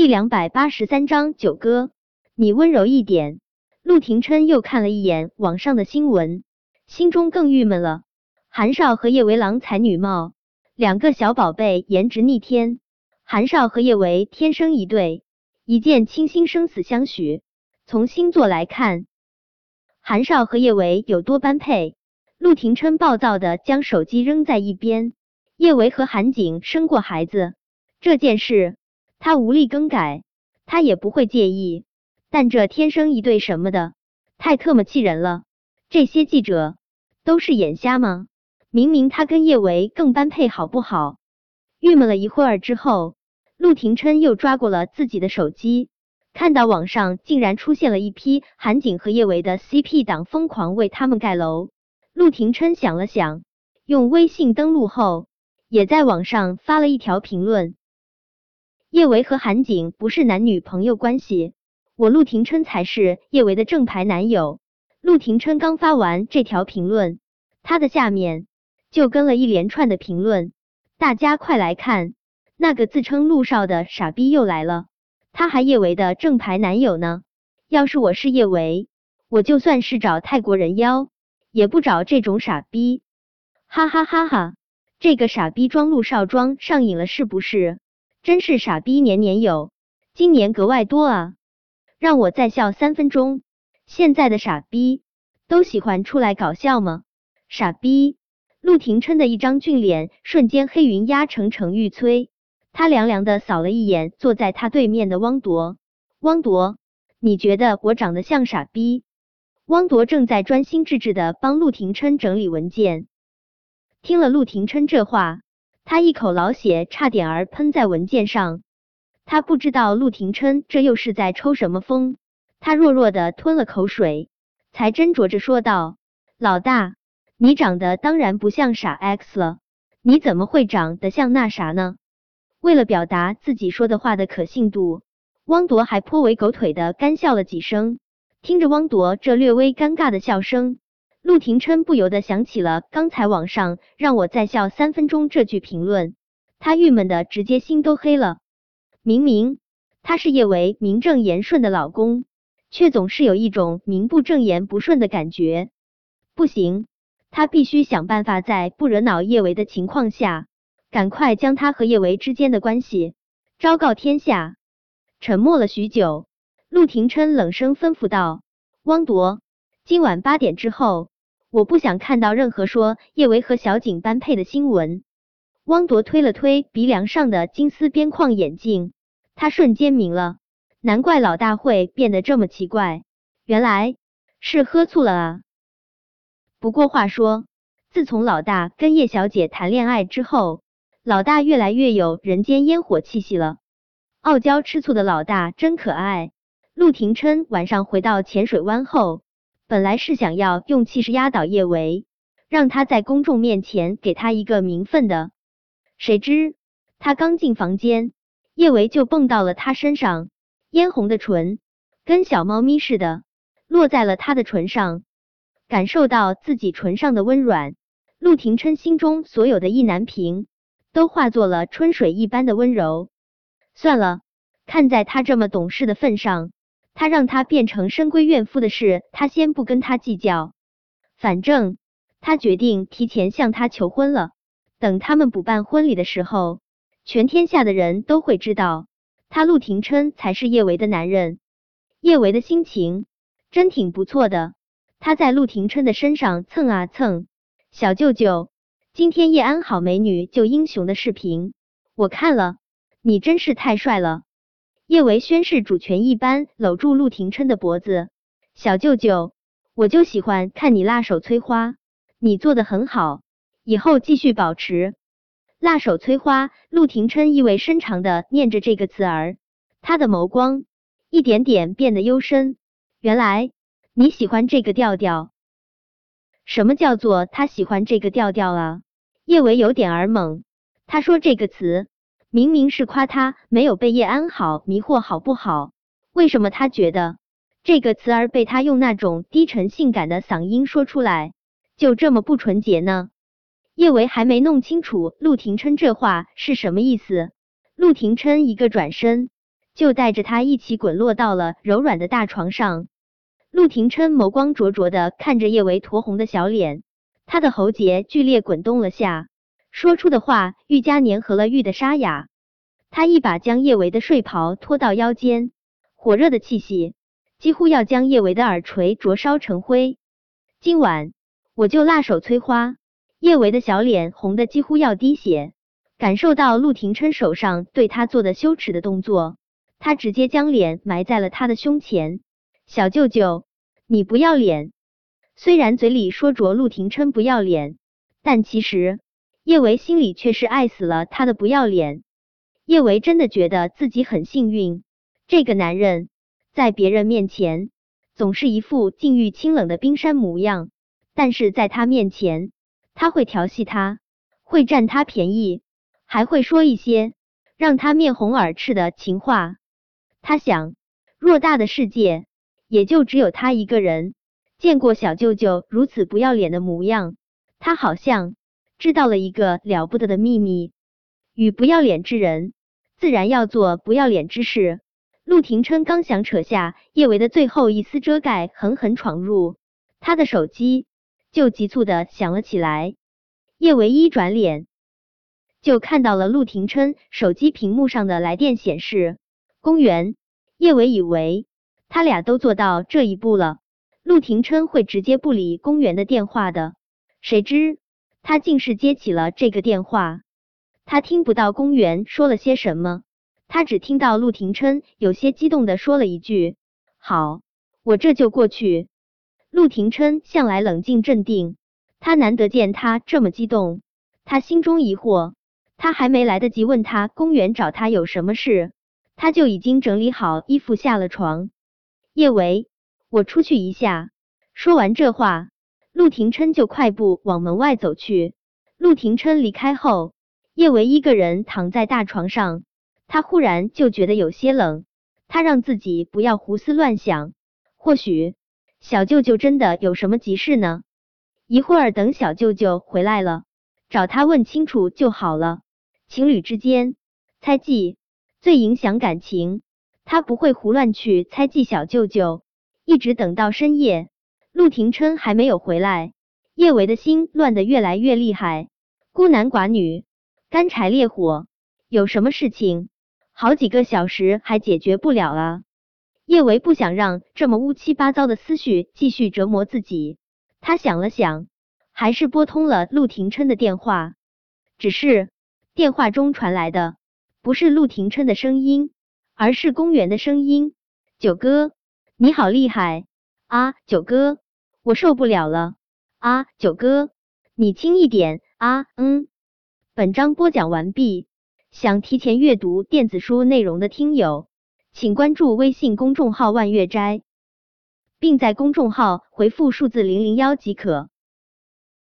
第两百八十三章九哥，你温柔一点。陆廷琛又看了一眼网上的新闻，心中更郁闷了。韩少和叶维郎才女貌，两个小宝贝颜值逆天。韩少和叶维天生一对，一见倾心，生死相许。从星座来看，韩少和叶维有多般配。陆廷琛暴躁的将手机扔在一边。叶维和韩景生过孩子，这件事。他无力更改，他也不会介意，但这天生一对什么的，太特么气人了。这些记者都是眼瞎吗？明明他跟叶维更般配，好不好？郁闷了一会儿之后，陆廷琛又抓过了自己的手机，看到网上竟然出现了一批韩景和叶维的 CP 党，疯狂为他们盖楼。陆廷琛想了想，用微信登录后，也在网上发了一条评论。叶维和韩景不是男女朋友关系，我陆廷琛才是叶维的正牌男友。陆廷琛刚发完这条评论，他的下面就跟了一连串的评论，大家快来看，那个自称陆少的傻逼又来了，他还叶维的正牌男友呢。要是我是叶维，我就算是找泰国人妖，也不找这种傻逼。哈哈哈哈，这个傻逼装陆少装上瘾了是不是？真是傻逼年年有，今年格外多啊！让我再笑三分钟。现在的傻逼都喜欢出来搞笑吗？傻逼！陆廷琛的一张俊脸瞬间黑云压城城欲摧。他凉凉的扫了一眼坐在他对面的汪铎。汪铎，你觉得我长得像傻逼？汪铎正在专心致志的帮陆廷琛整理文件。听了陆廷琛这话。他一口老血差点儿喷在文件上，他不知道陆廷琛这又是在抽什么风，他弱弱的吞了口水，才斟酌着说道：“老大，你长得当然不像傻 X 了，你怎么会长得像那啥呢？”为了表达自己说的话的可信度，汪铎还颇为狗腿的干笑了几声。听着汪铎这略微尴尬的笑声。陆廷琛不由得想起了刚才网上让我再笑三分钟这句评论，他郁闷的直接心都黑了。明明他是叶维名正言顺的老公，却总是有一种名不正言不顺的感觉。不行，他必须想办法在不惹恼叶维的情况下，赶快将他和叶维之间的关系昭告天下。沉默了许久，陆廷琛冷声吩咐道：“汪铎，今晚八点之后。”我不想看到任何说叶维和小景般配的新闻。汪铎推了推鼻梁上的金丝边框眼镜，他瞬间明了，难怪老大会变得这么奇怪，原来是喝醋了啊。不过话说，自从老大跟叶小姐谈恋爱之后，老大越来越有人间烟火气息了。傲娇吃醋的老大真可爱。陆廷琛晚上回到浅水湾后。本来是想要用气势压倒叶维，让他在公众面前给他一个名分的。谁知他刚进房间，叶维就蹦到了他身上，嫣红的唇跟小猫咪似的落在了他的唇上。感受到自己唇上的温软，陆廷琛心中所有的意难平都化作了春水一般的温柔。算了，看在他这么懂事的份上。他让他变成深闺怨妇的事，他先不跟他计较。反正他决定提前向他求婚了。等他们补办婚礼的时候，全天下的人都会知道，他陆廷琛才是叶维的男人。叶维的心情真挺不错的，他在陆廷琛的身上蹭啊蹭。小舅舅，今天叶安好美女救英雄的视频，我看了，你真是太帅了。叶维宣誓主权一般搂住陆廷琛的脖子，小舅舅，我就喜欢看你辣手摧花，你做的很好，以后继续保持。辣手摧花，陆廷琛意味深长的念着这个词儿，他的眸光一点点变得幽深。原来你喜欢这个调调？什么叫做他喜欢这个调调啊？叶维有点儿懵，他说这个词。明明是夸他没有被叶安好迷惑，好不好？为什么他觉得这个词儿被他用那种低沉性感的嗓音说出来，就这么不纯洁呢？叶维还没弄清楚陆廷琛这话是什么意思，陆廷琛一个转身就带着他一起滚落到了柔软的大床上。陆廷琛眸光灼灼的看着叶维酡红的小脸，他的喉结剧烈滚动了下，说出的话愈加粘合了玉的沙哑。他一把将叶维的睡袍拖到腰间，火热的气息几乎要将叶维的耳垂灼烧成灰。今晚我就辣手摧花。叶维的小脸红的几乎要滴血，感受到陆廷琛手上对他做的羞耻的动作，他直接将脸埋在了他的胸前。小舅舅，你不要脸！虽然嘴里说着陆廷琛不要脸，但其实叶维心里却是爱死了他的不要脸。叶维真的觉得自己很幸运，这个男人在别人面前总是一副境遇清冷的冰山模样，但是在他面前。他会调戏他，会占他便宜，还会说一些让他面红耳赤的情话。他想，偌大的世界，也就只有他一个人见过小舅舅如此不要脸的模样。他好像知道了一个了不得的秘密：与不要脸之人，自然要做不要脸之事。陆廷琛刚想扯下叶维的最后一丝遮盖，狠狠闯入他的手机。就急促的响了起来。叶维一转脸，就看到了陆廷琛手机屏幕上的来电显示：公园。叶维以为他俩都做到这一步了，陆廷琛会直接不理公园的电话的。谁知他竟是接起了这个电话。他听不到公园说了些什么，他只听到陆廷琛有些激动的说了一句：“好，我这就过去。”陆廷琛向来冷静镇定，他难得见他这么激动。他心中疑惑，他还没来得及问他公园找他有什么事，他就已经整理好衣服下了床。叶维，我出去一下。说完这话，陆廷琛就快步往门外走去。陆廷琛离开后，叶维一个人躺在大床上，他忽然就觉得有些冷。他让自己不要胡思乱想，或许。小舅舅真的有什么急事呢？一会儿等小舅舅回来了，找他问清楚就好了。情侣之间猜忌最影响感情，他不会胡乱去猜忌小舅舅。一直等到深夜，陆廷琛还没有回来，叶维的心乱得越来越厉害。孤男寡女，干柴烈火，有什么事情好几个小时还解决不了啊？叶维不想让这么乌七八糟的思绪继续折磨自己，他想了想，还是拨通了陆廷琛的电话。只是电话中传来的不是陆廷琛的声音，而是公园的声音。九哥，你好厉害啊！九哥，我受不了了啊！九哥，你轻一点啊！嗯。本章播讲完毕。想提前阅读电子书内容的听友。请关注微信公众号“万月斋”，并在公众号回复数字零零幺即可。